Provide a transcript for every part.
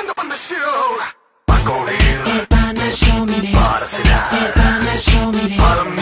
Panda Panda Show. Pa' correr, El Panda Show, mire. para cenar, El Panda Show, mire. para mí.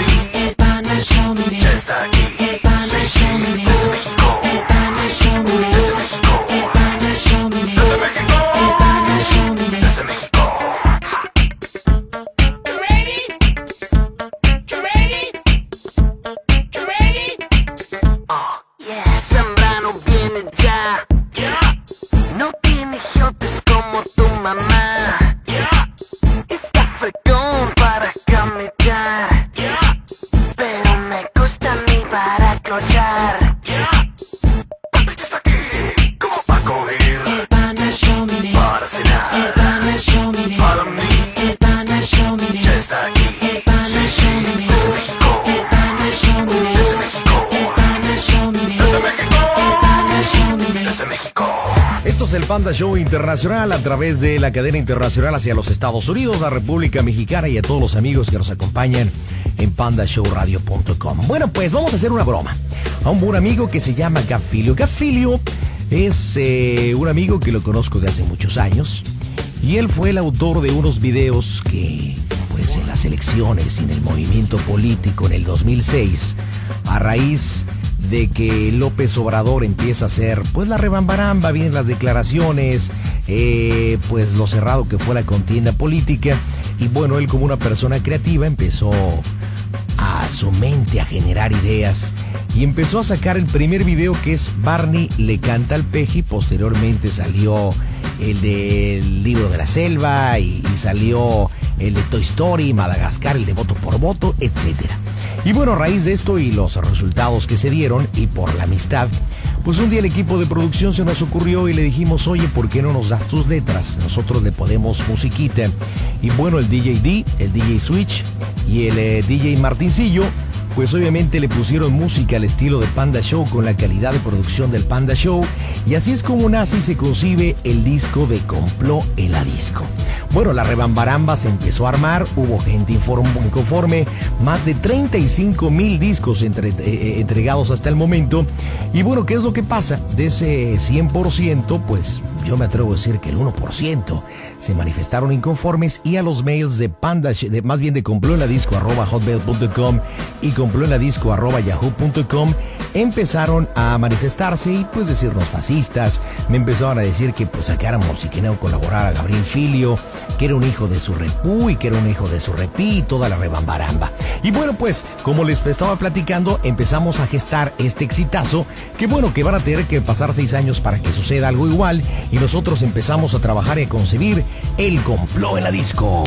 Panda Show Internacional a través de la cadena internacional hacia los Estados Unidos, la República Mexicana y a todos los amigos que nos acompañan en pandashowradio.com. Bueno, pues vamos a hacer una broma a un buen amigo que se llama Gafilio. Gafilio es eh, un amigo que lo conozco de hace muchos años y él fue el autor de unos videos que, pues en las elecciones y en el movimiento político en el 2006, a raíz de que López Obrador empieza a hacer pues la rebambaramba, vienen las declaraciones, eh, pues lo cerrado que fue la contienda política y bueno, él como una persona creativa empezó a su mente a generar ideas y empezó a sacar el primer video que es Barney le canta al peje y posteriormente salió el del libro de la selva y, y salió el de Toy Story, Madagascar, el de voto por voto, etcétera. Y bueno, a raíz de esto y los resultados que se dieron y por la amistad, pues un día el equipo de producción se nos ocurrió y le dijimos, oye, ¿por qué no nos das tus letras? Nosotros le podemos musiquita. Y bueno, el DJ D, el DJ Switch y el eh, DJ Martincillo, pues obviamente le pusieron música al estilo de Panda Show con la calidad de producción del Panda Show. Y así es como nace se concibe el disco de Compló en la Disco. Bueno, la rebambaramba se empezó a armar, hubo gente inconforme, más de 35 mil discos entre- eh, entregados hasta el momento. Y bueno, ¿qué es lo que pasa? De ese 100%, pues yo me atrevo a decir que el 1% se manifestaron inconformes y a los mails de Panda, de, más bien de compló en la disco arroba hotmail.com y en la disco arroba yahoo.com empezaron a manifestarse y pues decirnos fascistas, me empezaron a decir que pues sacáramos y que no colaborara Gabriel Filio, que era un hijo de su repú y que era un hijo de su repí y toda la rebambaramba. Y bueno pues, como les estaba platicando, empezamos a gestar este exitazo, que bueno que van a tener que pasar seis años para que suceda algo igual y nosotros empezamos a trabajar y a concebir el complot en la disco.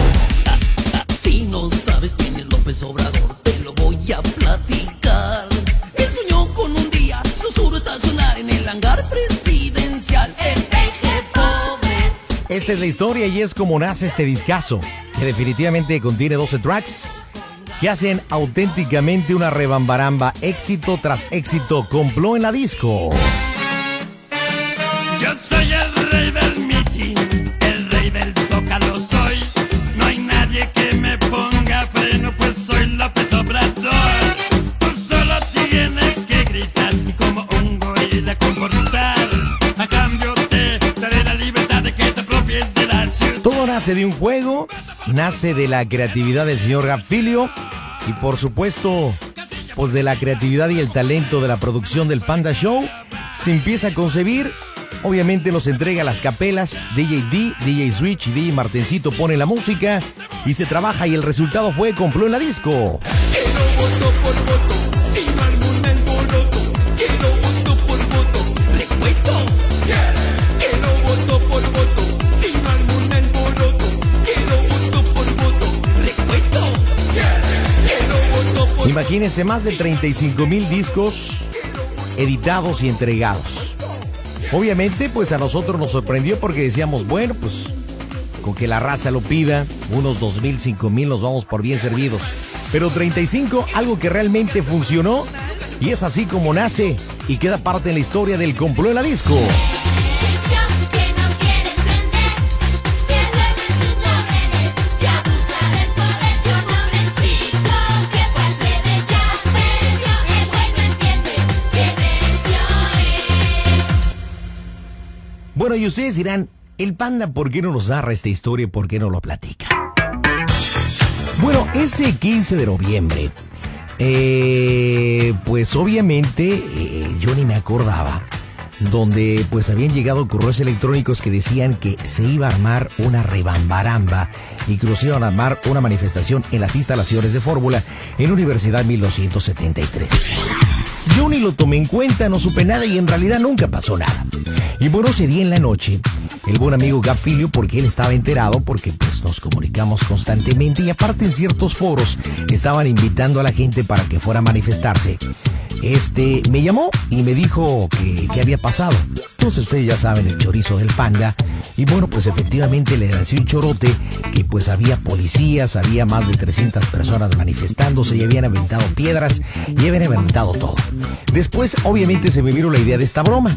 Si no sabes quién es López Obrador, lo voy a platicar. Él soñó con un día susurro estacionar en el hangar presidencial. El peje pobre. Esta es la historia y es como nace este discazo, que definitivamente contiene 12 tracks que hacen auténticamente una rebambaramba, éxito tras éxito, compló en la disco. Yo nace de un juego, nace de la creatividad del señor Gafilio y por supuesto, pues de la creatividad y el talento de la producción del Panda Show. Se empieza a concebir, obviamente nos entrega las capelas, DJ D, DJ Switch y DJ Martencito pone la música y se trabaja y el resultado fue compló en la disco. Imagínense más de 35 mil discos editados y entregados. Obviamente, pues a nosotros nos sorprendió porque decíamos, bueno, pues con que la raza lo pida, unos 2 mil, 5 mil nos vamos por bien servidos. Pero 35, algo que realmente funcionó y es así como nace y queda parte de la historia del complot en la disco. Y ustedes dirán, El panda, ¿por qué no nos narra esta historia por qué no lo platica? Bueno, ese 15 de noviembre, eh, pues obviamente eh, yo ni me acordaba, donde pues habían llegado correos electrónicos que decían que se iba a armar una rebambaramba y que a armar una manifestación en las instalaciones de Fórmula en Universidad 1273. Yo ni lo tomé en cuenta, no supe nada y en realidad nunca pasó nada y Moro se en la noche el buen amigo Gafilio, porque él estaba enterado, porque pues nos comunicamos constantemente y aparte en ciertos foros estaban invitando a la gente para que fuera a manifestarse. Este me llamó y me dijo que, había pasado. Entonces ustedes ya saben el chorizo del panda. Y bueno, pues efectivamente le lancé un chorote que pues había policías, había más de 300 personas manifestándose y habían aventado piedras y habían aventado todo. Después obviamente se me vino la idea de esta broma.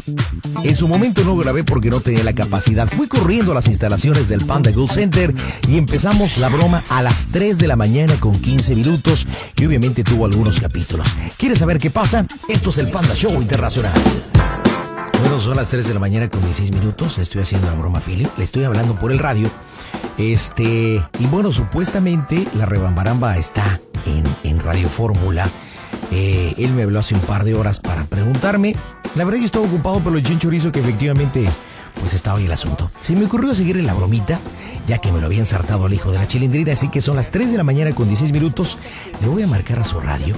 En su momento no grabé porque no tenía la capacidad. Fui corriendo a las instalaciones del Panda Gold Center y empezamos la broma a las 3 de la mañana con 15 minutos y obviamente tuvo algunos capítulos. ¿Quieres saber qué pasa? Esto es el Panda Show Internacional. Bueno, son las 3 de la mañana con 16 minutos. Estoy haciendo una broma, Filio. Le estoy hablando por el radio. Este, y bueno, supuestamente la rebambaramba está en, Radio Fórmula. Eh, él me habló hace un par de horas para preguntarme. La verdad yo estaba ocupado, pero el chin chorizo que efectivamente pues estaba ahí el asunto. Se me ocurrió seguir en la bromita, ya que me lo había ensartado al hijo de la chilindrina, así que son las 3 de la mañana con 16 minutos. Le voy a marcar a su radio.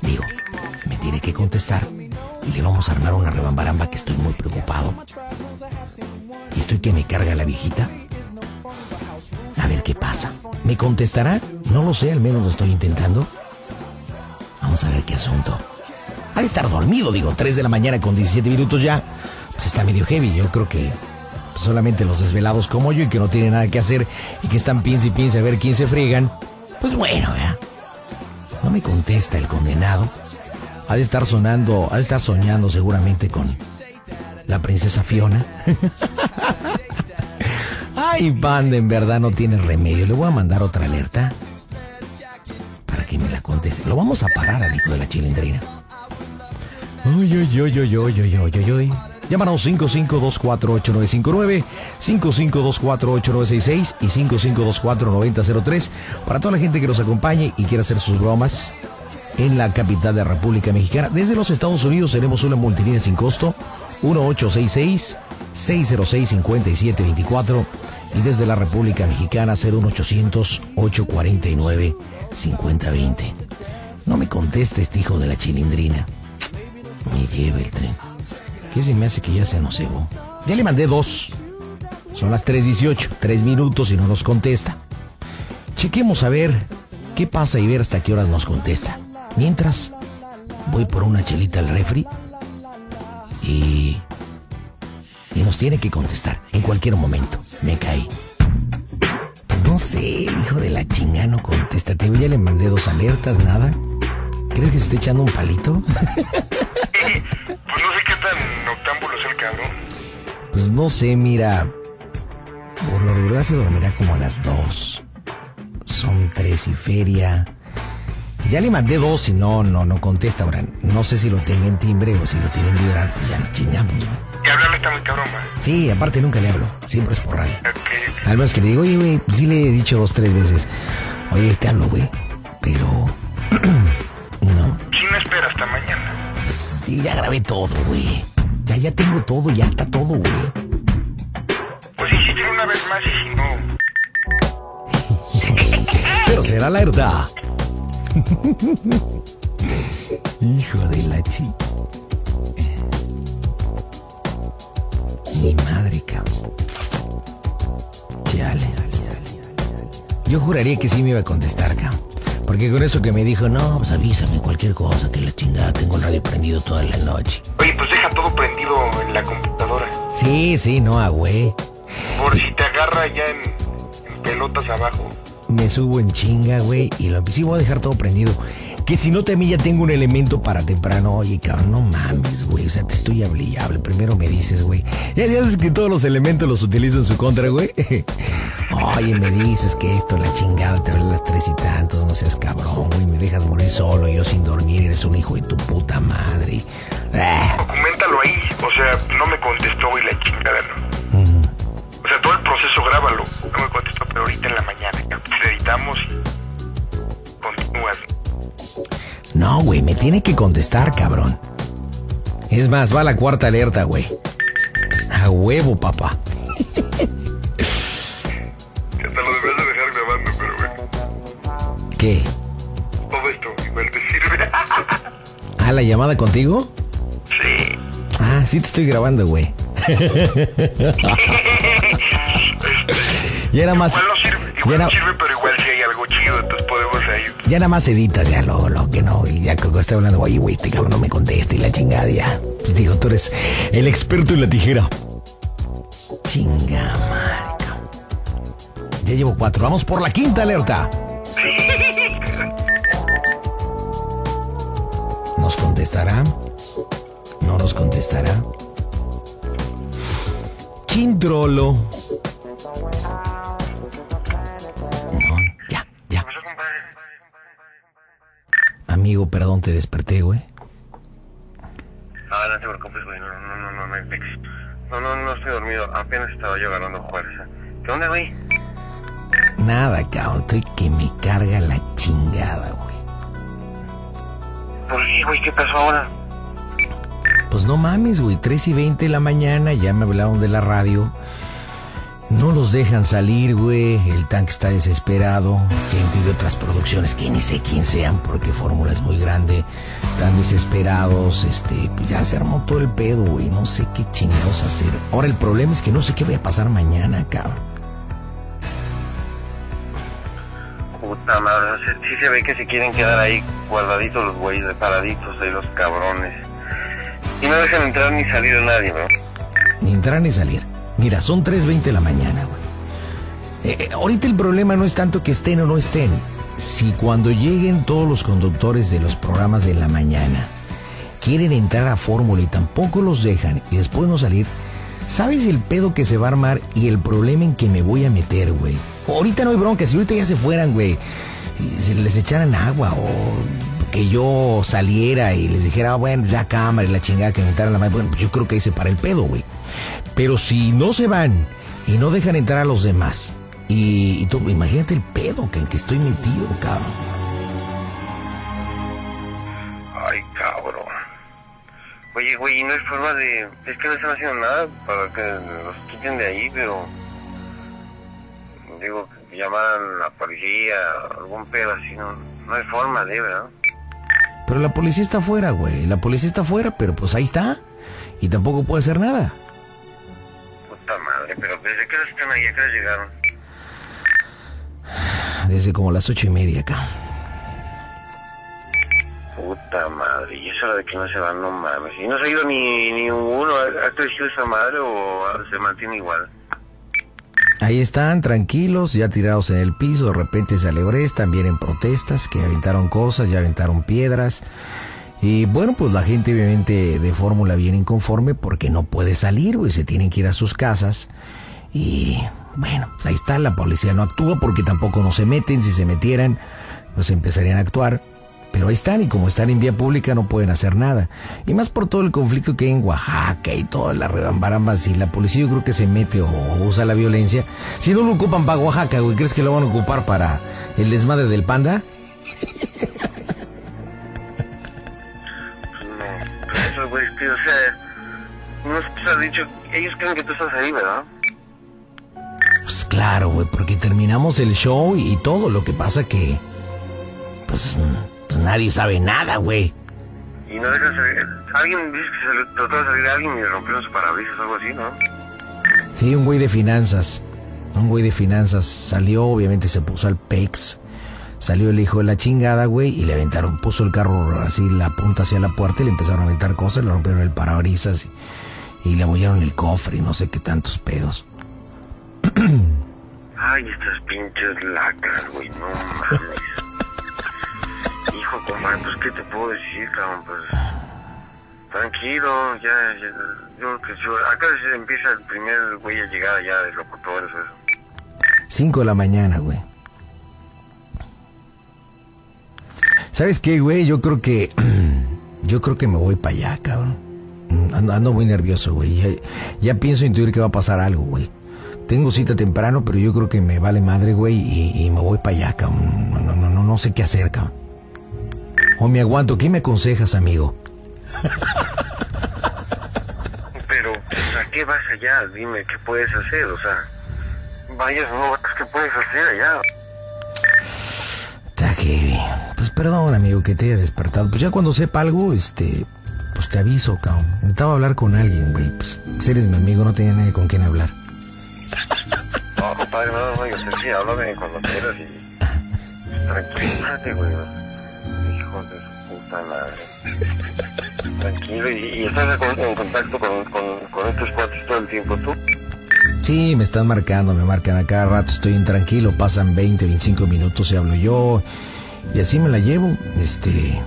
Digo, me tiene que contestar y le vamos a armar una rebambaramba que estoy muy preocupado. Y estoy que me carga la viejita. A ver qué pasa. ¿Me contestará? No lo sé, al menos lo estoy intentando. Vamos a ver qué asunto. Ha de estar dormido, digo, 3 de la mañana con 17 minutos ya pues está medio heavy. Yo creo que solamente los desvelados como yo y que no tienen nada que hacer y que están piense y piense a ver quién se friegan. Pues bueno, ¿verdad? No me contesta el condenado. Ha de estar sonando, ha de estar soñando seguramente con la princesa Fiona. Ay, banda, en verdad no tiene remedio. Le voy a mandar otra alerta para que me la conteste. Lo vamos a parar al hijo de la chilindrina. Uy, uy, uy, uy, uy, uy, uy, uy. Llámanos 55248959, 55248966 y 55249003 para toda la gente que nos acompañe y quiera hacer sus bromas en la capital de la República Mexicana. Desde los Estados Unidos tenemos una multilínea sin costo 1866-606-5724 y desde la República Mexicana 01800-849-5020. No me conteste este hijo de la chilindrina. Me lleva el tren. ¿Qué se me hace que ya se nos cebó? Ya le mandé dos. Son las 3.18, tres minutos y no nos contesta. Chequemos a ver qué pasa y ver hasta qué horas nos contesta. Mientras, voy por una chelita al refri y. y nos tiene que contestar en cualquier momento. Me caí. Pues no sé, hijo de la chinga no contesta. Te ya le mandé dos alertas, nada. ¿Crees que se esté echando un palito? noctámbulo es el cabrón. Pues no sé, mira. Por lo regular se dormirá como a las dos. Son tres y feria. Ya le mandé dos y no, no, no contesta ahora. No sé si lo tenga en timbre o si lo tiene en vibrar, pues ya nos chingamos, ¿no? Y hablarle está muy cabrón, man. Sí, aparte nunca le hablo. Siempre es por radio. Al menos que le digo, oye, güey, sí le he dicho dos, tres veces. Oye, te hablo, güey. Pero. no. Si no espera hasta mañana. Pues sí, ya grabé todo, güey. Ya, ya tengo todo, ya está todo, güey. Pues insistir una vez más y no. Pero será alerta. Hijo de la chi. Mi madre, cabrón. Chale. Yo juraría que sí me iba a contestar, cabrón. Porque con eso que me dijo, no, pues avísame cualquier cosa, que la chingada, tengo el radio prendido toda la noche. Oye, pues deja todo prendido en la computadora. Sí, sí, no, ah, güey. Por si te agarra ya en, en pelotas abajo. me subo en chinga, güey, y lo sí voy a dejar todo prendido. Que si no también ya tengo un elemento para temprano. Oye, cabrón, no mames, güey. O sea, te estoy hable. Primero me dices, güey. Ya sabes que todos los elementos los utilizo en su contra, güey. Oye, me dices que esto, la chingada, te vale las tres y tantos. No seas cabrón, güey. Me dejas morir solo, yo sin dormir. Eres un hijo de tu puta madre. Ah, Documentalo ahí. O sea, no me contestó y la chingada no. O sea, pero ahorita en la mañana. Te editamos y continúas. No, güey, me tiene que contestar, cabrón. Es más, va la cuarta alerta, güey. A huevo, papá. Que hasta lo debes de dejar grabando, pero bueno. ¿Qué? Todo esto igual te sirve. ¿Ah, la llamada contigo? sí. Ah, sí te estoy grabando, güey. ya nada más. Igual no sirve, Ya, igual na- no sirve, pero entonces podemos ahí. ya nada más editas, ya lo, lo que no. Y ya que estoy hablando, oye, güey, este cabrón no me contesta y la chingada ya. Pues digo, tú eres el experto en la tijera. Chinga, cabrón. Ya llevo cuatro. Vamos por la quinta alerta. ¿Nos contestará? ¿No nos contestará? Chintrolo. Amigo, perdón, te desperté, güey. Ah, no te preocupes, güey. No, no, no, no, no. No, no, no estoy dormido. Apenas estaba yo agarrando fuerza. ¿Qué onda, güey? Nada, cabrón. Estoy que me carga la chingada, güey. ¿Por qué, güey? ¿Qué pasó ahora? Pues no mames, güey. 3 y 20 de la mañana, ya me hablaron de la radio. No los dejan salir, güey. El tanque está desesperado. Gente de otras producciones que ni sé quién sean porque Fórmula es muy grande. Están desesperados. Este, pues ya se armó todo el pedo, güey. No sé qué chingados hacer. Ahora el problema es que no sé qué voy a pasar mañana, cabrón. Puta madre, sí se ve que se quieren quedar ahí guardaditos los güeyes, paraditos de los cabrones. Y no dejan entrar ni salir a nadie, ¿no? Ni entrar ni salir. Mira, son 3.20 de la mañana, güey. Eh, eh, ahorita el problema no es tanto que estén o no estén. Si cuando lleguen todos los conductores de los programas de la mañana quieren entrar a fórmula y tampoco los dejan y después no salir, ¿sabes el pedo que se va a armar y el problema en que me voy a meter, güey? Ahorita no hay bronca, si ahorita ya se fueran, güey, se les echaran agua o que yo saliera y les dijera, ah, bueno, ya cámara y la chingada que me entraran la madre, bueno, pues yo creo que ahí se para el pedo, güey. Pero si no se van y no dejan entrar a los demás, y, y tú, imagínate el pedo que, en que estoy metido, cabrón. Ay, cabrón. Oye, güey, y no hay forma de... Es que no están haciendo nada para que los quiten de ahí, pero... Digo, llamaran a la policía, algún pedo así, no, no hay forma de, ¿verdad? Pero la policía está afuera, güey. La policía está afuera, pero pues ahí está. Y tampoco puede hacer nada. Puta madre, pero ¿desde qué hora están ahí? ¿A qué hora llegaron? Desde como las ocho y media acá. Puta madre, y eso de que no se van, no mames. ¿Y no se ha ido ni, ni uno? ¿Ha crecido esa madre o se mantiene igual? Ahí están, tranquilos, ya tirados en el piso. De repente se alebrestan, vienen protestas, que aventaron cosas, ya aventaron piedras. Y bueno, pues la gente obviamente de fórmula viene inconforme porque no puede salir, güey. Se tienen que ir a sus casas. Y bueno, pues ahí está, la policía no actúa porque tampoco no se meten. Si se metieran, pues empezarían a actuar. Pero ahí están y como están en vía pública no pueden hacer nada. Y más por todo el conflicto que hay en Oaxaca y toda la rebambaramba. Si la policía yo creo que se mete o usa la violencia. Si no lo ocupan para Oaxaca, güey, ¿crees que lo van a ocupar para el desmadre del panda? Dicho, ellos creen que tú estás ahí, ¿verdad? Pues claro, güey, porque terminamos el show y, y todo. Lo que pasa que... Pues, pues nadie sabe nada, güey. Y no dejan salir, alguien dice que se le trató de salir a alguien y rompieron su parabrisas o algo así, ¿no? Sí, un güey de finanzas. Un güey de finanzas salió, obviamente se puso al PEX. Salió el hijo de la chingada, güey, y le aventaron, puso el carro así, la punta hacia la puerta y le empezaron a aventar cosas, le rompieron el parabrisas y, y le abollaron el cofre y no sé qué tantos pedos. Ay, estas pinches lacras, güey, no mames. Hijo, compadre, pues, ¿qué te puedo decir, cabrón? Pues, tranquilo, ya, ya, yo creo que sí, acá se empieza el primer güey a llegar allá de locutores, eso. Cinco de la mañana, güey. ¿Sabes qué, güey? Yo creo que. Yo creo que me voy para allá, cabrón. Ando, muy nervioso, güey. Ya, ya pienso intuir que va a pasar algo, güey. Tengo cita temprano, pero yo creo que me vale madre, güey, y, y me voy para allá, cabrón. No, no, no, no, sé qué hacer, cabrón. O me aguanto. ¿Qué me aconsejas, amigo? Pero, ¿a qué vas allá? Dime, ¿qué puedes hacer? O sea, vayas, no, ¿qué puedes hacer allá? Está heavy. Pues perdón, amigo, que te haya despertado. Pues ya cuando sepa algo, este, pues te aviso, cabrón. Necesitaba hablar con alguien, güey. Pues, eres mi amigo, no tenía nadie con quien hablar. No, compadre, no, no, yo sé, sí, háblame cuando quieras y... Tranquilízate, güey. Hijo de su puta madre. Tranquilo, y, y estás en, en contacto con, con, con estos cuates todo el tiempo, ¿tú? Sí, me están marcando, me marcan a cada rato, estoy intranquilo, pasan 20, 25 minutos y hablo yo. Y así me la llevo, este,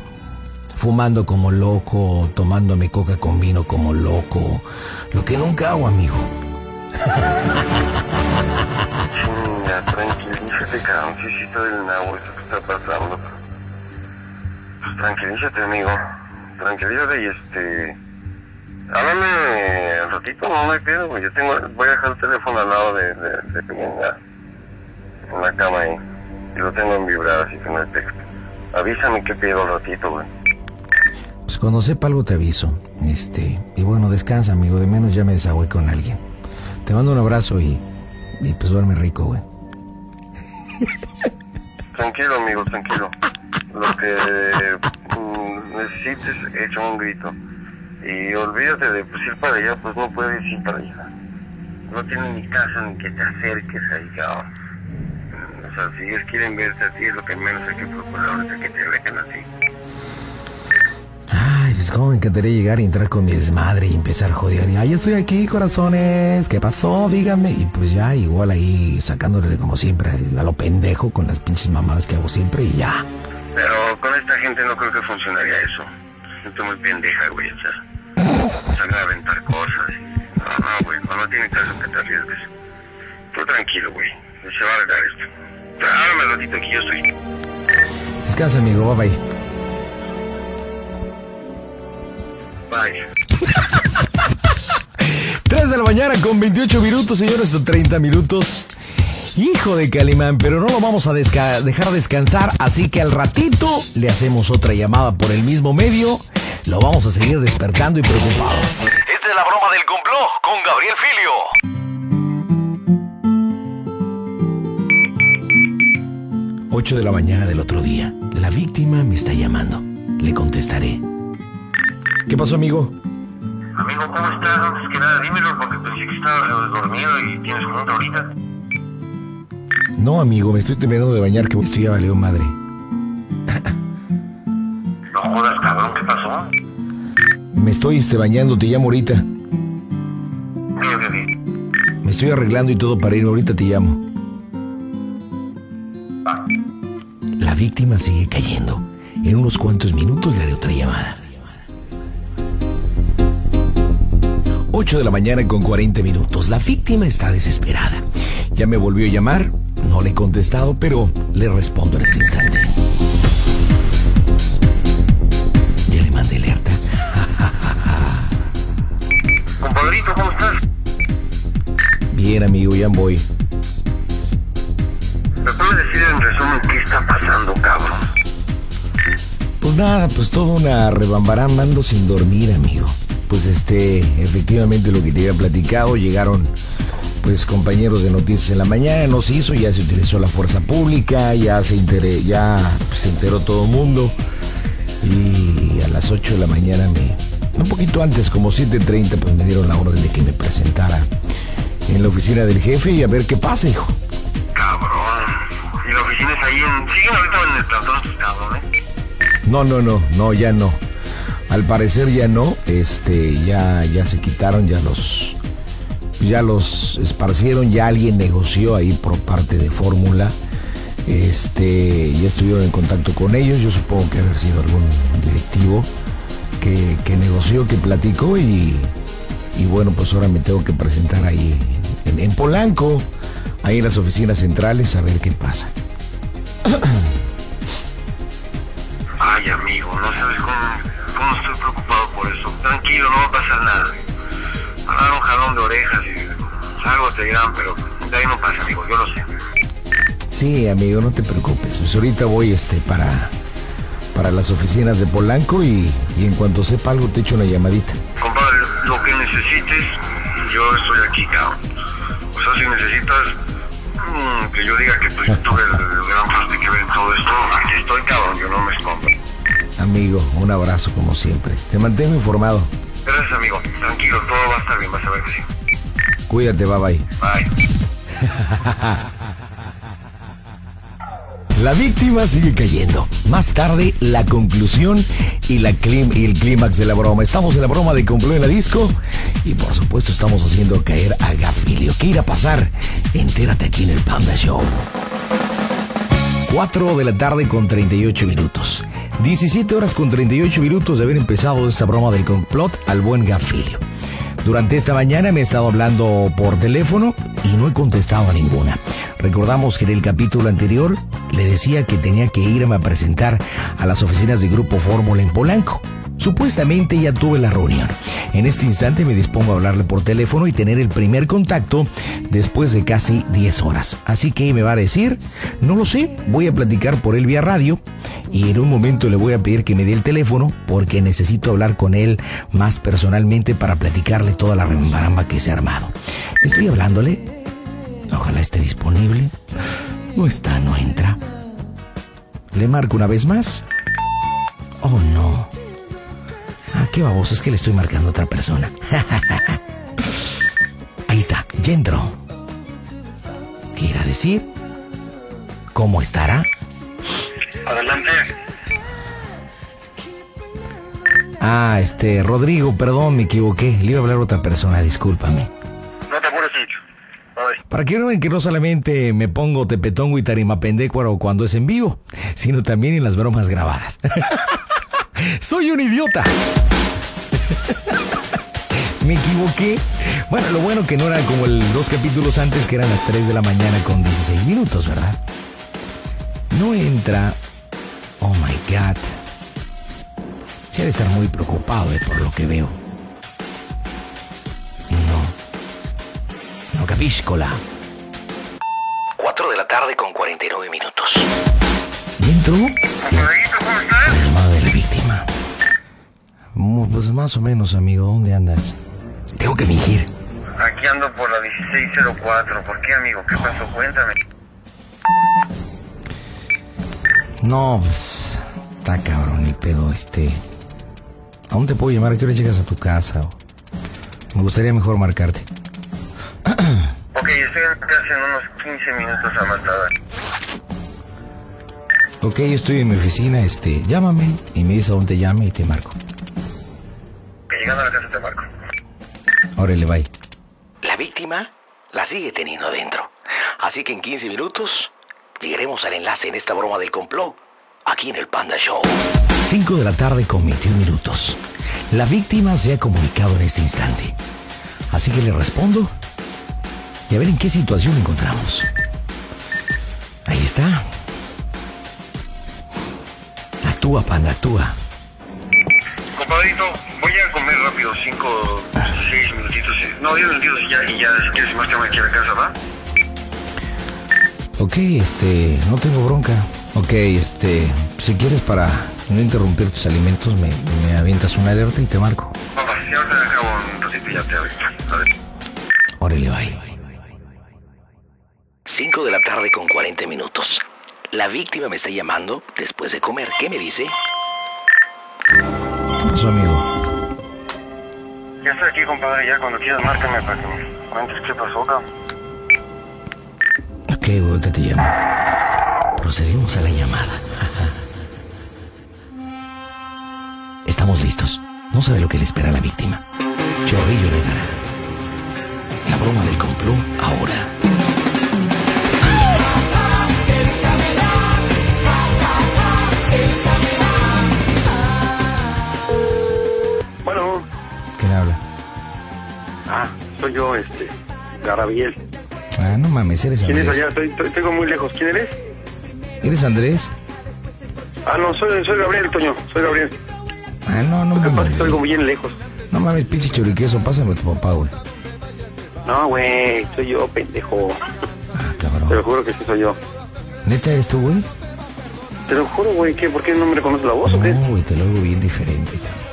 fumando como loco, tomándome coca con vino como loco. Lo que nunca hago, amigo. Ya, tranquilízate, está del nabo esto que está pasando. Pues tranquilízate, amigo. Tranquilízate y este... Háblame un ratito, no me pido, güey. Yo tengo... Voy a dejar el teléfono al lado de... de, de en la cama ahí. Y lo tengo en vibrar, así que no hay texto. Avísame qué pido un ratito, güey. Pues cuando sepa algo te aviso. Este, y bueno, descansa, amigo, de menos ya me desagüé con alguien. Te mando un abrazo y, y pues duerme rico, güey. Tranquilo, amigo, tranquilo. Lo que mm, necesites, echa un grito. Y olvídate de pues, ir para allá, pues no puedes ir para allá. No tiene ni caso ni que te acerques ahí, cabrón. O sea, si ellos quieren verte a ti, es lo que menos hay que procurar ahorita que te dejen así. Pues cómo me encantaría llegar y entrar con mi desmadre y empezar a joder. Y, Ay, estoy aquí, corazones. ¿Qué pasó? Díganme. Y pues ya, igual ahí sacándole de como siempre a lo pendejo con las pinches mamadas que hago siempre y ya. Pero con esta gente no creo que funcionaría eso. Gente muy pendeja, güey, o sea. Salen a aventar cosas. No, no, güey, no, no tiene caso que te arriesgues. Tú tranquilo, güey. Se va a arreglar esto. Háblame un ratito aquí, yo estoy. Descansa, amigo. Bye bye. Bye. 3 de la mañana con 28 minutos, señores, o 30 minutos. Hijo de Calimán, pero no lo vamos a desca- dejar descansar, así que al ratito le hacemos otra llamada por el mismo medio. Lo vamos a seguir despertando y preocupado. Esta es la broma del complot con Gabriel Filio. 8 de la mañana del otro día. La víctima me está llamando. Le contestaré. ¿Qué pasó, amigo? Amigo, ¿cómo estás? Antes que nada, dímelo porque pensé que estabas dormido y tienes junta ahorita. No, amigo, me estoy terminando de bañar, que estoy ya valió madre. No jodas, cabrón, ¿qué pasó? Me estoy este, bañando, te llamo ahorita. Sí, ok, ok. Me estoy arreglando y todo para irme, ahorita te llamo. La víctima sigue cayendo. En unos cuantos minutos le haré otra llamada. 8 de la mañana con 40 minutos. La víctima está desesperada. Ya me volvió a llamar. No le he contestado, pero le respondo en este instante. Ya le mandé alerta. Compadrito, ¿cómo estás? Bien, amigo, ya voy. ¿Me puedes decir en resumen qué está pasando, cabrón? Pues nada, pues toda una rebambarán mando sin dormir, amigo. Pues este, efectivamente lo que te había platicado, llegaron pues compañeros de noticias en la mañana, no se hizo, ya se utilizó la fuerza pública, ya se enteré, ya se enteró todo el mundo. Y a las 8 de la mañana me, un poquito antes, como 7.30, pues me dieron la orden de que me presentara en la oficina del jefe y a ver qué pasa, hijo. Cabrón. ¿Y la oficina es ahí en... ¿Siguen ahorita en el plantón cabrones? No, no, no, no, ya no. Al parecer ya no, este, ya, ya se quitaron, ya los, ya los esparcieron, ya alguien negoció ahí por parte de Fórmula, este, ya estuvieron en contacto con ellos, yo supongo que haber sido algún directivo que, que negoció, que platicó y, y bueno, pues ahora me tengo que presentar ahí en, en Polanco, ahí en las oficinas centrales, a ver qué pasa. Ay, amigo, no sabes cómo, cómo estoy preocupado por eso. Tranquilo, no va a pasar nada. Dar un jalón de orejas y algo te dirán, pero de ahí no pasa, amigo, yo lo sé. Sí, amigo, no te preocupes. Pues ahorita voy este para para las oficinas de Polanco y, y en cuanto sepa algo te echo una llamadita. Compadre, lo que necesites, yo estoy aquí, cabrón. O sea, si necesitas mm, que yo diga que pues, yo tuve el, gran parte que ver en todo esto, aquí estoy, cabrón, yo no me escondo. Amigo, un abrazo como siempre. Te mantengo informado. Gracias, amigo. Tranquilo, todo va a estar bien, vas a ver que sí. Cuídate, bye bye. Bye. La víctima sigue cayendo. Más tarde, la conclusión y, la clim- y el clímax de la broma. Estamos en la broma de Complot en la disco y por supuesto estamos haciendo caer a Gafilio. ¿Qué irá a pasar? Entérate aquí en el Panda Show. 4 de la tarde con 38 minutos. 17 horas con 38 minutos de haber empezado esta broma del complot al buen Gafilio. Durante esta mañana me he estado hablando por teléfono y no he contestado a ninguna. Recordamos que en el capítulo anterior le decía que tenía que irme a presentar a las oficinas de Grupo Fórmula en Polanco. Supuestamente ya tuve la reunión. En este instante me dispongo a hablarle por teléfono y tener el primer contacto después de casi 10 horas. Así que me va a decir, no lo sé, voy a platicar por él vía radio y en un momento le voy a pedir que me dé el teléfono porque necesito hablar con él más personalmente para platicarle toda la rembaramba que se ha armado. Estoy hablándole, ojalá esté disponible. No está, no entra. Le marco una vez más. Oh no. Qué baboso, es que le estoy marcando a otra persona. Ahí está, ya entró. ¿Qué irá a decir? ¿Cómo estará? Adelante. Ah, este, Rodrigo, perdón, me equivoqué. Le iba a hablar a otra persona, discúlpame. No te apures mucho. Para que no vean que no solamente me pongo tepetongo y tarima pendécuaro cuando es en vivo, sino también en las bromas grabadas. Soy un idiota. Me equivoqué. Bueno, lo bueno que no eran como el dos capítulos antes que eran las 3 de la mañana con 16 minutos, ¿verdad? No entra. Oh my god. Se ha de estar muy preocupado eh, por lo que veo. No. No capiscola. 4 de la tarde con 49 minutos. ¿Ya entró? La llamada de la víctima. Pues más o menos, amigo. ¿Dónde andas? Tengo que fingir. Aquí ando por la 1604. ¿Por qué, amigo? ¿Qué pasó? Cuéntame. No, pues. Está cabrón el pedo, este. ¿A dónde te puedo llamar? ¿A qué hora llegas a tu casa? O- Me gustaría mejor marcarte. Ok, estoy en casa en unos 15 minutos a más tardar. Ok, yo estoy en mi oficina, este. Llámame y me dices a dónde llame y te marco. Órale, bye. La víctima la sigue teniendo dentro. Así que en 15 minutos llegaremos al enlace en esta broma del complot aquí en el Panda Show. 5 de la tarde con 21 minutos. La víctima se ha comunicado en este instante. Así que le respondo y a ver en qué situación encontramos. Ahí está. Actúa, panda, actúa. Compadrito, voy a comer rápido 5, 6 minutitos. No, 10 minutitos y ya, y ya, si quieres más aquí a la casa, ¿va? Ok, este, no tengo bronca. Ok, este, si quieres para no interrumpir tus alimentos, me, me avientas una alerta y te marco. Papá, si ahorita acabo un ratito y ya te aviso. A ver. Órale, bye. 5 de la tarde con 40 minutos. La víctima me está llamando después de comer. ¿Qué me dice? ¿Qué pasó, amigo? Ya estoy aquí, compadre, ya cuando quieras márcame para que me cuentes qué pasó, cabrón. Ok, ahorita te llamo. Procedimos a la llamada. Estamos listos. No sabe lo que le espera la víctima. Chorrillo le dará. La broma del complot ahora. Soy yo, este, Garabiel. Ah, no mames, eres ¿Quién es Andrés. allá? Estoy, estoy, tengo muy lejos. ¿Quién eres? ¿Eres Andrés? Ah, no, soy, soy Gabriel, Toño, soy Gabriel. Ah, no, no Lo que pasa mames. que oigo bien lejos. No mames, pinche choriqueso, pásame a tu papá, güey. No, güey, soy yo, pendejo. Ah, Te cabrón. lo juro que sí soy yo. ¿Neta eres tú, güey? Te lo juro, güey, ¿qué? ¿Por qué no me reconoces la voz o qué? No, güey, te lo hago bien diferente, cabrón.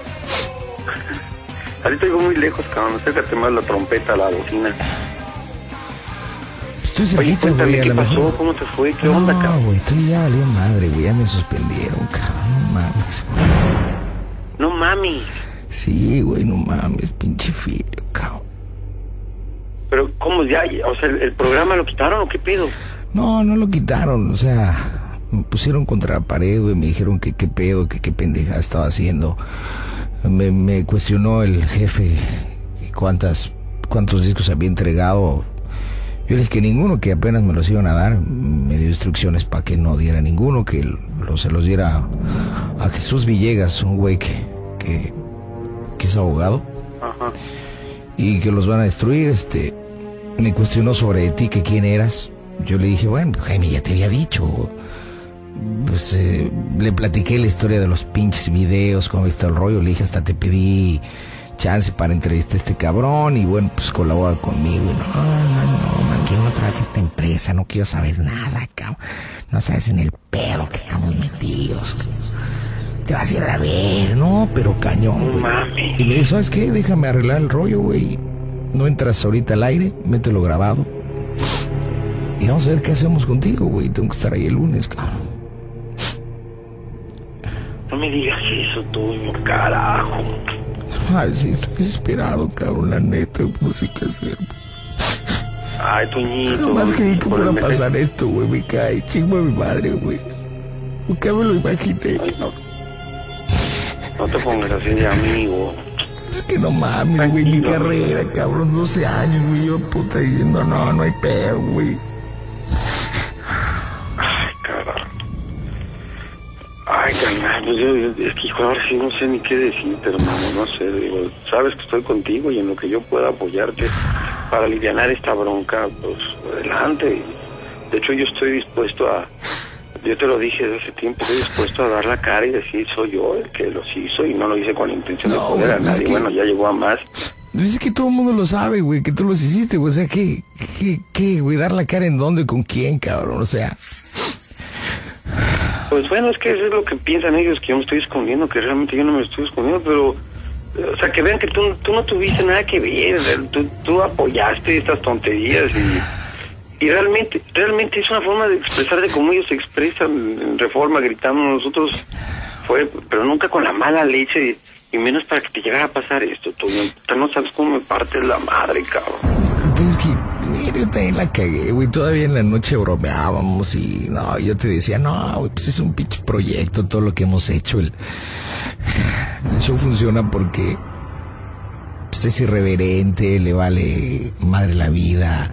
Ahorita oigo muy lejos, cabrón. Acércate más la trompeta, la bocina. Estoy Oye, cerquita, cuéntame, güey, a ¿qué pasó? mejor. ¿Cómo te fue? ¿Qué onda, No, cabrón? güey, estoy ya valió madre, güey. Ya me suspendieron, cabrón. No mames, güey. No mami. Sí, güey, no mames, pinche filio, cabrón. Pero, ¿cómo ya? O sea, ¿el, el programa lo quitaron o qué pedo? No, no lo quitaron, o sea, me pusieron contra la pared, güey, me dijeron que qué pedo, que qué pendeja estaba haciendo. Me, me cuestionó el jefe cuántas, cuántos discos había entregado. Yo le dije que ninguno, que apenas me los iban a dar. Me dio instrucciones para que no diera ninguno, que lo- se los diera a Jesús Villegas, un güey que, que, que es abogado Ajá. y que los van a destruir. Este, me cuestionó sobre ti, que quién eras. Yo le dije, bueno, Jaime ya te había dicho. Pues eh, le platiqué la historia de los pinches videos, cómo está el rollo. Le dije, hasta te pedí chance para entrevistar a este cabrón y bueno, pues colabora conmigo. Y no, no, no, man, yo no esta empresa, no quiero saber nada, cabrón. No sabes en el pedo que estamos metidos. Te vas a ir a ver, no, pero cañón, güey. Y me dijo, ¿sabes qué? Déjame arreglar el rollo, güey. No entras ahorita al aire, mételo grabado. Y vamos a ver qué hacemos contigo, güey. Tengo que estar ahí el lunes, cabrón. No me digas eso, tú, carajo. Ay, sí, estoy desesperado, cabrón, la neta, no sé qué hacer. Ay, Toñito. Nomás creí que fuera a pasar esto, güey, me cae. Chingo a mi madre, güey. Nunca me lo imaginé. Ay, no. No te pongas así de amigo. Es que no mames, güey, mi carrera, cabrón, 12 años, güey, yo puta diciendo, no, no hay pedo, güey. Ay, carnal, pues yo, es que hijo, ahora sí no sé ni qué decirte, hermano, no sé, digo, sabes que estoy contigo y en lo que yo pueda apoyarte para aliviar esta bronca, pues adelante. De hecho, yo estoy dispuesto a, yo te lo dije desde hace tiempo, estoy dispuesto a dar la cara y decir, soy yo el que los hizo y no lo hice con la intención No, de joder a nadie. que- Bueno, ya llegó a más. Pues es que todo el mundo lo sabe, güey, que tú los hiciste, güey. O sea, ¿qué, qué, qué, güey? ¿Dar la cara en dónde, con quién, cabrón? O sea, Pues bueno, es que eso es lo que piensan ellos, que yo me estoy escondiendo, que realmente yo no me estoy escondiendo, pero, eh, o sea, que vean que tú, tú no tuviste nada que ver, tú, tú apoyaste estas tonterías y, y realmente, realmente es una forma de expresar de cómo ellos se expresan en reforma, gritando, nosotros fue, pero nunca con la mala leche y menos para que te llegara a pasar esto, tú no, no sabes cómo me partes la madre, cabrón. Yo también la cagué, güey. Todavía en la noche bromeábamos y, no, yo te decía, no, güey, pues es un pinche proyecto todo lo que hemos hecho. El, show funciona porque pues es irreverente, le vale madre la vida,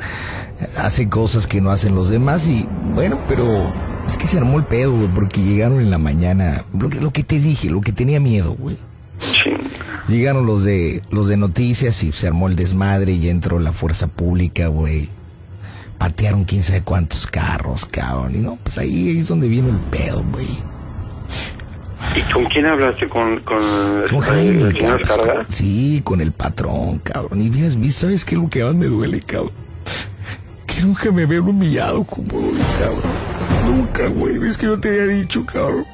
hace cosas que no hacen los demás y bueno, pero es que se armó el pedo, güey, porque llegaron en la mañana, lo lo que te dije, lo que tenía miedo, güey. Llegaron los de los de noticias y se armó el desmadre y entró la fuerza pública, güey. Patearon quién sabe cuántos carros, cabrón. Y no, pues ahí es donde viene el pedo, güey. ¿Y con quién hablaste? ¿Con, con, Con Jaime, el cabrón. Carga? Sí, con el patrón, cabrón. Y ¿vis- ¿sabes qué es lo que más me duele, cabrón? Que nunca me veo humillado como hoy, cabrón. Nunca, güey. ¿Ves que yo te había dicho, cabrón?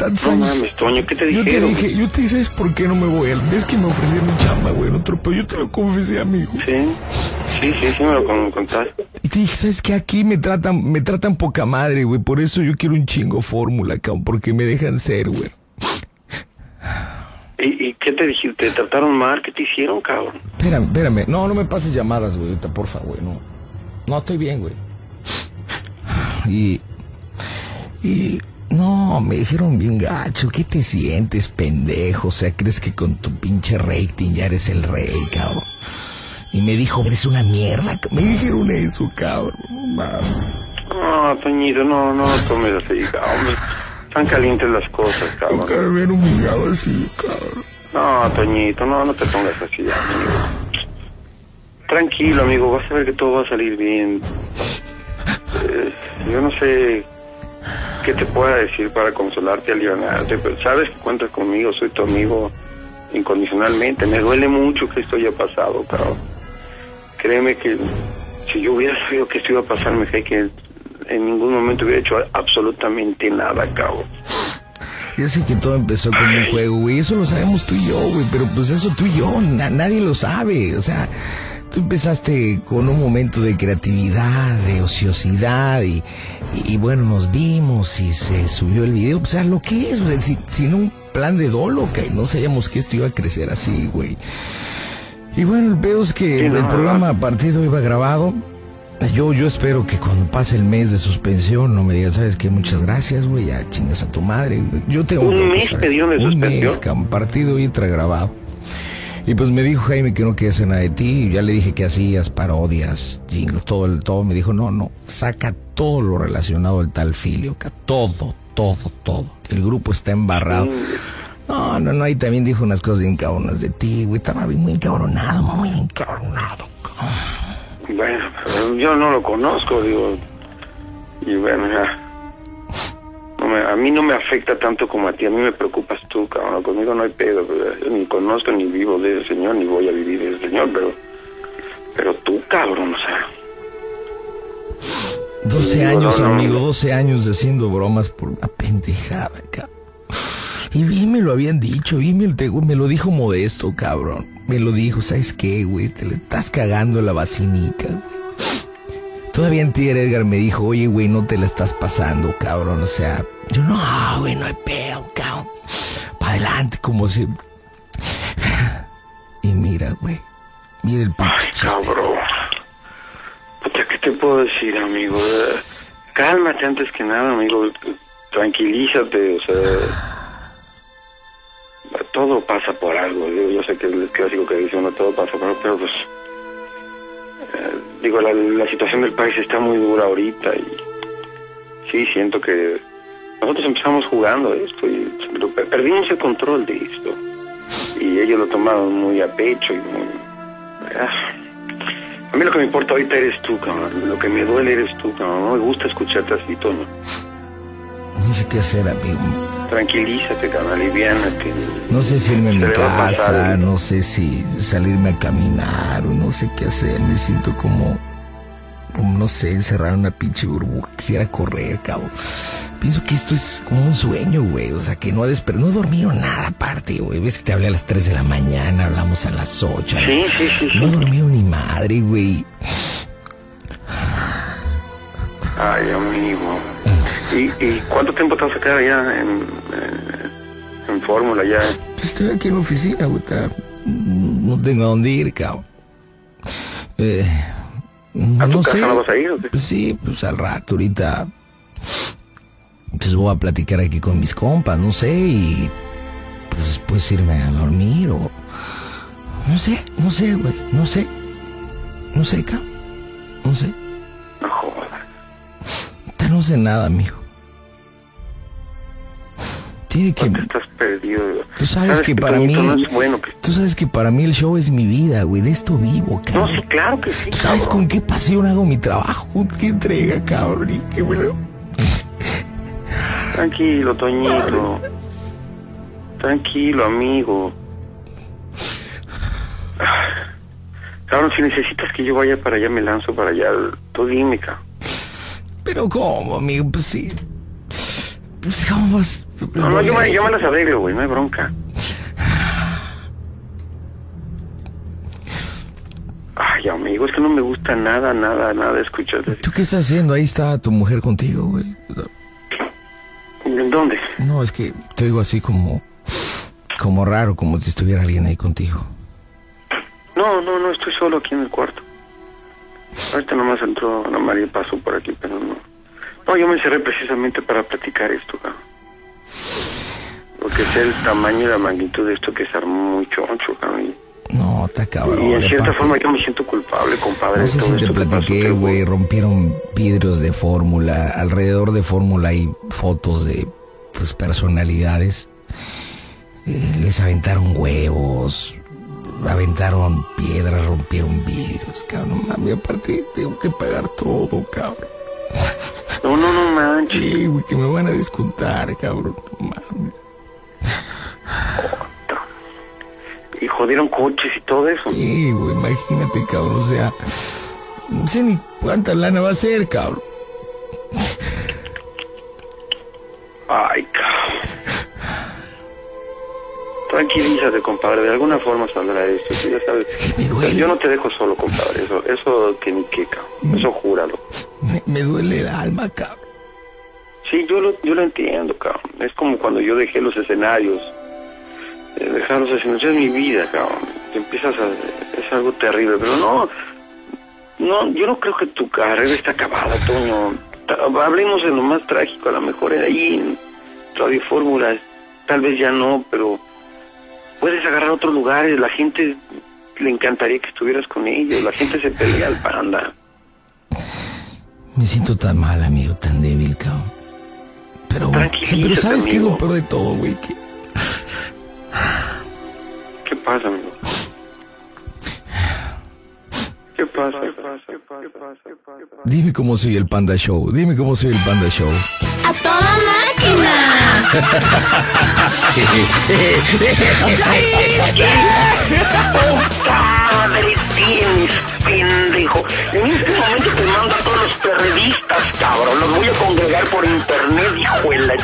Tantos No años. mames, Toño, ¿qué te Yo te dijeron? dije, yo te dije, ¿sabes por qué no me voy? Ves que me ofrecieron chamba, güey, en otro, pero yo te lo confesé, amigo. Sí, sí, sí, sí me lo con- contaste. Y te dije, ¿sabes qué? Aquí me tratan, me tratan poca madre, güey. Por eso yo quiero un chingo fórmula, cabrón, porque me dejan ser, güey. ¿Y, ¿Y qué te dijiste? ¿Te trataron mal? ¿Qué te hicieron, cabrón? Espérame, espérame. No, no me pases llamadas, güey, porfa, güey, no. No, estoy bien, güey. Y... Y... No, me dijeron bien gacho. ¿Qué te sientes, pendejo? O sea, ¿crees que con tu pinche rating ya eres el rey, cabrón? Y me dijo, eres una mierda. Me dijeron eso, cabrón. No mames. No, Toñito, no, no tomes así, cabrón. Están calientes las cosas, cabrón. Nunca me habían humillado así, cabrón. No, Toñito, no, no te pongas así, amigo. Tranquilo, amigo, vas a ver que todo va a salir bien. Eh, yo no sé qué te pueda decir para consolarte, aliviarte, pero sabes que cuentas conmigo, soy tu amigo incondicionalmente. Me duele mucho que esto haya pasado, cabrón. créeme que si yo hubiera sabido que esto iba a pasar, me cae que en ningún momento hubiera hecho absolutamente nada, cabrón. Yo sé que todo empezó como un juego, güey. Eso lo sabemos tú y yo, güey. Pero pues eso tú y yo, na- nadie lo sabe. O sea, tú empezaste con un momento de creatividad, de ociosidad y, y, bueno, nos vimos y se subió el video. Pues, O sea, lo que es. Si- sin un plan de dolo, que no sabíamos que esto iba a crecer así, güey. Y bueno, pedo es que Sí, no, el programa no. a partir de hoy va grabado. Yo, yo espero que cuando pase el mes de suspensión no me digan, ¿sabes qué? Muchas gracias, güey, ya chingas a tu madre. Yo tengo ¿Un que mes te dieron de Un suspensión? mes, cabrón, partido y grabado. Y pues me dijo Jaime que no quería hacer nada de ti. y Ya le dije que hacías parodias, jingles, todo el todo. Me dijo, no, no, saca todo lo relacionado al tal filio, todo, todo, todo. El grupo está embarrado. No, no, no, y también dijo unas cosas bien cabronas de ti, güey. Estaba muy encabronado, muy encabronado. Bueno, yo no lo conozco, digo. Y bueno, ya. Me- a mí no me afecta tanto como a ti, a mí me preocupas tú, cabrón. Conmigo no hay pedo, yo ni conozco ni vivo de ese señor, ni voy a vivir de ese señor, pero. Pero tú, cabrón, o sea. 12 No, años, no, no. amigo, 12 años haciendo bromas por una pendejada, cabrón. Y bien me lo habían dicho, bien me, me lo dijo Modesto, cabrón. Me lo dijo, ¿sabes qué, güey? Te le estás cagando la vacinica, güey. Todavía antier Edgar me dijo, oye, güey, no te la estás pasando, cabrón. O sea, yo no, güey, no hay pedo, cabrón. Para adelante, como si... Y mira, güey. Mira el pinche Ay, cabrón. Puta, ¿qué te puedo decir, amigo? Cálmate antes que nada, amigo. Tranquilízate, o sea. Todo pasa por algo. Yo, yo sé que es el clásico que dice uno, todo pasa por algo, pero pues. eh, digo, la, la situación del país está muy dura ahorita y. Sí, siento que. Nosotros empezamos jugando esto y perdimos el control de esto. Y ellos lo tomaron muy a pecho y muy. Ah. A mí lo que me importa ahorita eres tú, cabrón. Lo que me duele eres tú, cabrón. No me gusta escucharte así, Toño. No sé qué hacer, amigo. Tranquilízate, cabrón. Aliviánate. No sé si irme a mi casa, pasar. no sé si salirme a caminar o no sé qué hacer. Me siento como no sé, encerrar en una pinche burbuja. Quisiera correr, cabrón. Pienso que esto es como un sueño, güey. O sea, que no, desper no he dormido nada aparte, güey. Ves que te hablé a las 3 de la mañana, hablamos a las 8. Sí, sí, sí, No he dormido ni madre, güey. Ay, amigo. ¿Y, ¿Y cuánto tiempo te vas a quedar allá en, en Fórmula ya? Pues estoy aquí en la oficina, güey. está- No tengo a dónde ir, cabrón. Eh, ¿A tu no casa sé. no vas a ir o qué? Pues sí, pues al rato, ahorita. Pues voy a platicar aquí con mis compas, no sé, y. Pues después irme a dormir o. No sé, no sé, güey, no sé. No sé, cabrón. No sé. No jodas. No sé nada, amigo. Tiene que. Estás perdido. Tú sabes que para mí- No es bueno. Tú sabes que para mí el show es mi vida, güey. De esto vivo, No, cabrón. sí, claro que sí, ¿Tú sabes cabrón. con qué pasión hago mi trabajo? ¿Qué entrega, cabrón? Y qué bueno. Tranquilo, Toñito. Tranquilo, amigo. Cabrón, si necesitas que yo vaya para allá, me lanzo para allá. Tú dime, cabrón. Pero ¿cómo, amigo? Pues sí. Pues ¿cómo vas? No, no, yo me, yo me las arreglo, güey, no hay bronca. Ay, amigo, es que no me gusta nada, nada, nada escucharte. ¿Tú qué estás haciendo? Ahí está tu mujer contigo, güey. ¿En dónde? No, es que te digo así como... Como raro, como si estuviera alguien ahí contigo. No, no, no, estoy solo aquí en el cuarto. Ahorita nomás entró Ana María y pasó por aquí, pero no. No, yo me encerré precisamente para platicar esto, cabrón. Porque sé el tamaño y la magnitud de esto que se armó muy choncho, cabrón. No, está cabrón. y en cierta forma yo me siento culpable, compadre. No sé si te platiqué, güey. Rompieron vidrios de fórmula. Alrededor de fórmula hay fotos de pues, personalidades. Eh, les aventaron huevos. Aventaron piedras, rompieron vidrios. Cabrón, mami, aparte tengo que pagar todo, cabrón. No, no, no manches. Sí, güey, que me van a descontar, cabrón. No mames. Hijo jodieron coches y todo eso. Sí, güey, imagínate, cabrón, o sea, no sé ni cuánta lana va a ser, cabrón. Ay, cabrón. Tranquilízate, compadre. De alguna forma saldrá esto. sí, ya sabes. me duele. Yo no te dejo solo, compadre. Eso, eso que ni qué, cabrón. Eso júralo. Me, me duele el alma, cabrón. Sí, yo lo, yo lo entiendo, cabrón. Es como cuando yo dejé los escenarios. Eh, dejar los escenarios es mi vida, cabrón. Te empiezas a... Es algo terrible, pero no... No, yo no creo que tu carrera está acabada, Toño. Hablemos de lo más trágico, a lo mejor era ahí en Radio Fórmula, tal vez ya no, pero puedes agarrar otros lugares, la gente le encantaría que estuvieras con ellos, la gente se pelea al panda. Me siento tan mal, amigo, tan débil, cabrón. Pero, pero ¿sabes qué es lo amigo. peor de todo, güey? ¿Qué pasa, amigo? ¿Qué pasa? ¿Qué pasa? ¿Qué pasa? ¿Qué pasa? ¿Qué pasa? Dime cómo soy el Panda Show, dime cómo soy el Panda Show. ¡A toda máquina! madre tienes, pendejo? En este momento te mando a todos los periodistas, cabrón. Los voy a congregar por internet, hijuela.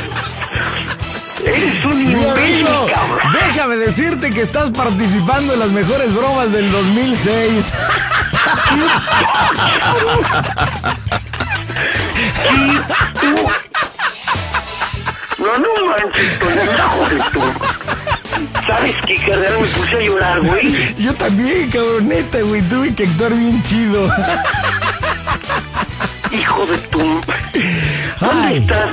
Eres un imbécil, cabrón. déjame decirte que estás participando en las mejores bromas del 2006. No, no manches, hijo de tu... ¿Sabes qué, carnal? Me puse a llorar, güey. Yo también, cabroneta, güey, tuve que actuar bien chido. Hijo de tu... ¿Dónde Ay. estás?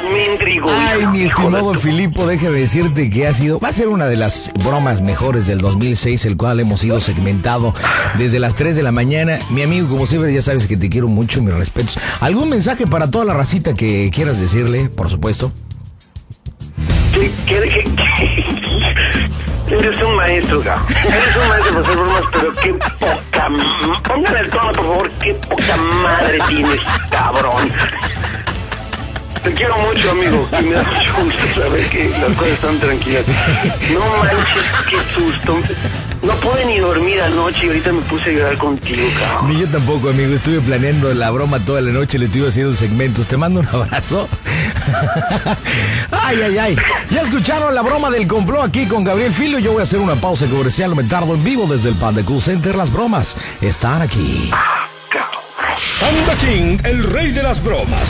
Ay, mi estimado Filipo, déjame decirte que ha sido, va a ser una de las bromas mejores del 2006, el cual hemos ido segmentado desde las 3 de la mañana. Mi amigo, como siempre, ya sabes que te quiero mucho, mis respetos. ¿Algún mensaje para toda la racita que quieras decirle, por supuesto? ¿Qué, qué, qué, qué? Eres un maestro, cabrón. Eres un maestro para hacer bromas, pero qué poca... Póngale el tono, por favor. Qué poca madre tienes, cabrón. Te quiero mucho, amigo. Y me da mucho gusto saber que las cosas están tranquilas. No manches, qué susto. No pude ni dormir anoche y ahorita me puse a llorar contigo, cabrón. Ni yo tampoco, amigo. Estuve planeando la broma toda la noche, le estuve haciendo segmentos. Te mando un abrazo. ay, ay, ay. Ya escucharon la broma del complot aquí con Gabriel Filo. Yo voy a hacer una pausa comercial. Me tardo en vivo desde el Panda Cool Center. Las bromas están aquí. Cabrón. Panda King, el rey de las bromas.